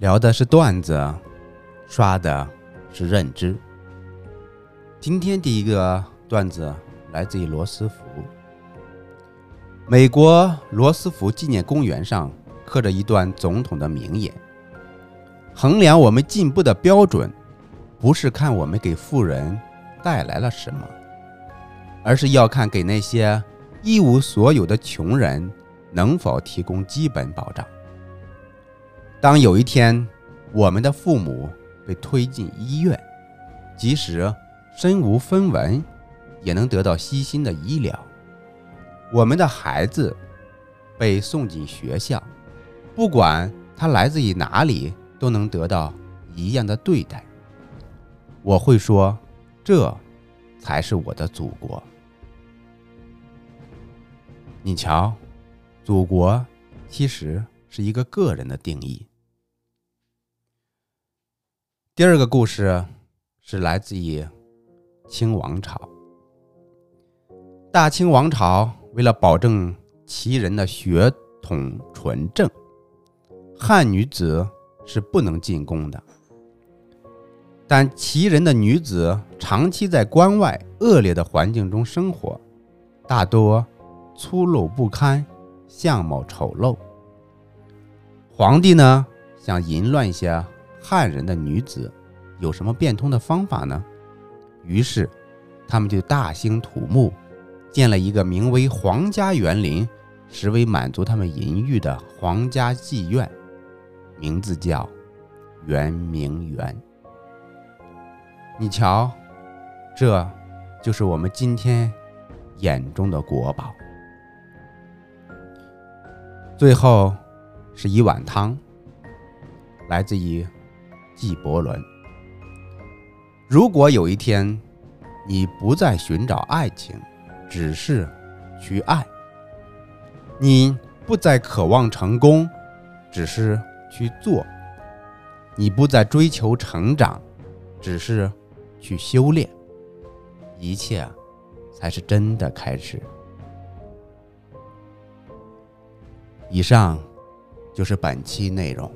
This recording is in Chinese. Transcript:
聊的是段子，刷的是认知。今天第一个段子来自于罗斯福。美国罗斯福纪念公园上刻着一段总统的名言：“衡量我们进步的标准，不是看我们给富人带来了什么，而是要看给那些一无所有的穷人能否提供基本保障。”当有一天，我们的父母被推进医院，即使身无分文，也能得到悉心的医疗；我们的孩子被送进学校，不管他来自于哪里，都能得到一样的对待。我会说，这才是我的祖国。你瞧，祖国其实是一个个人的定义。第二个故事是来自于清王朝。大清王朝为了保证旗人的血统纯正，汉女子是不能进宫的。但旗人的女子长期在关外恶劣的环境中生活，大多粗鲁不堪，相貌丑陋。皇帝呢，想淫乱一些。汉人的女子有什么变通的方法呢？于是，他们就大兴土木，建了一个名为皇家园林，实为满足他们淫欲的皇家妓院，名字叫圆明园。你瞧，这就是我们今天眼中的国宝。最后是一碗汤，来自于。纪伯伦，如果有一天你不再寻找爱情，只是去爱；你不再渴望成功，只是去做；你不再追求成长，只是去修炼，一切才是真的开始。以上就是本期内容。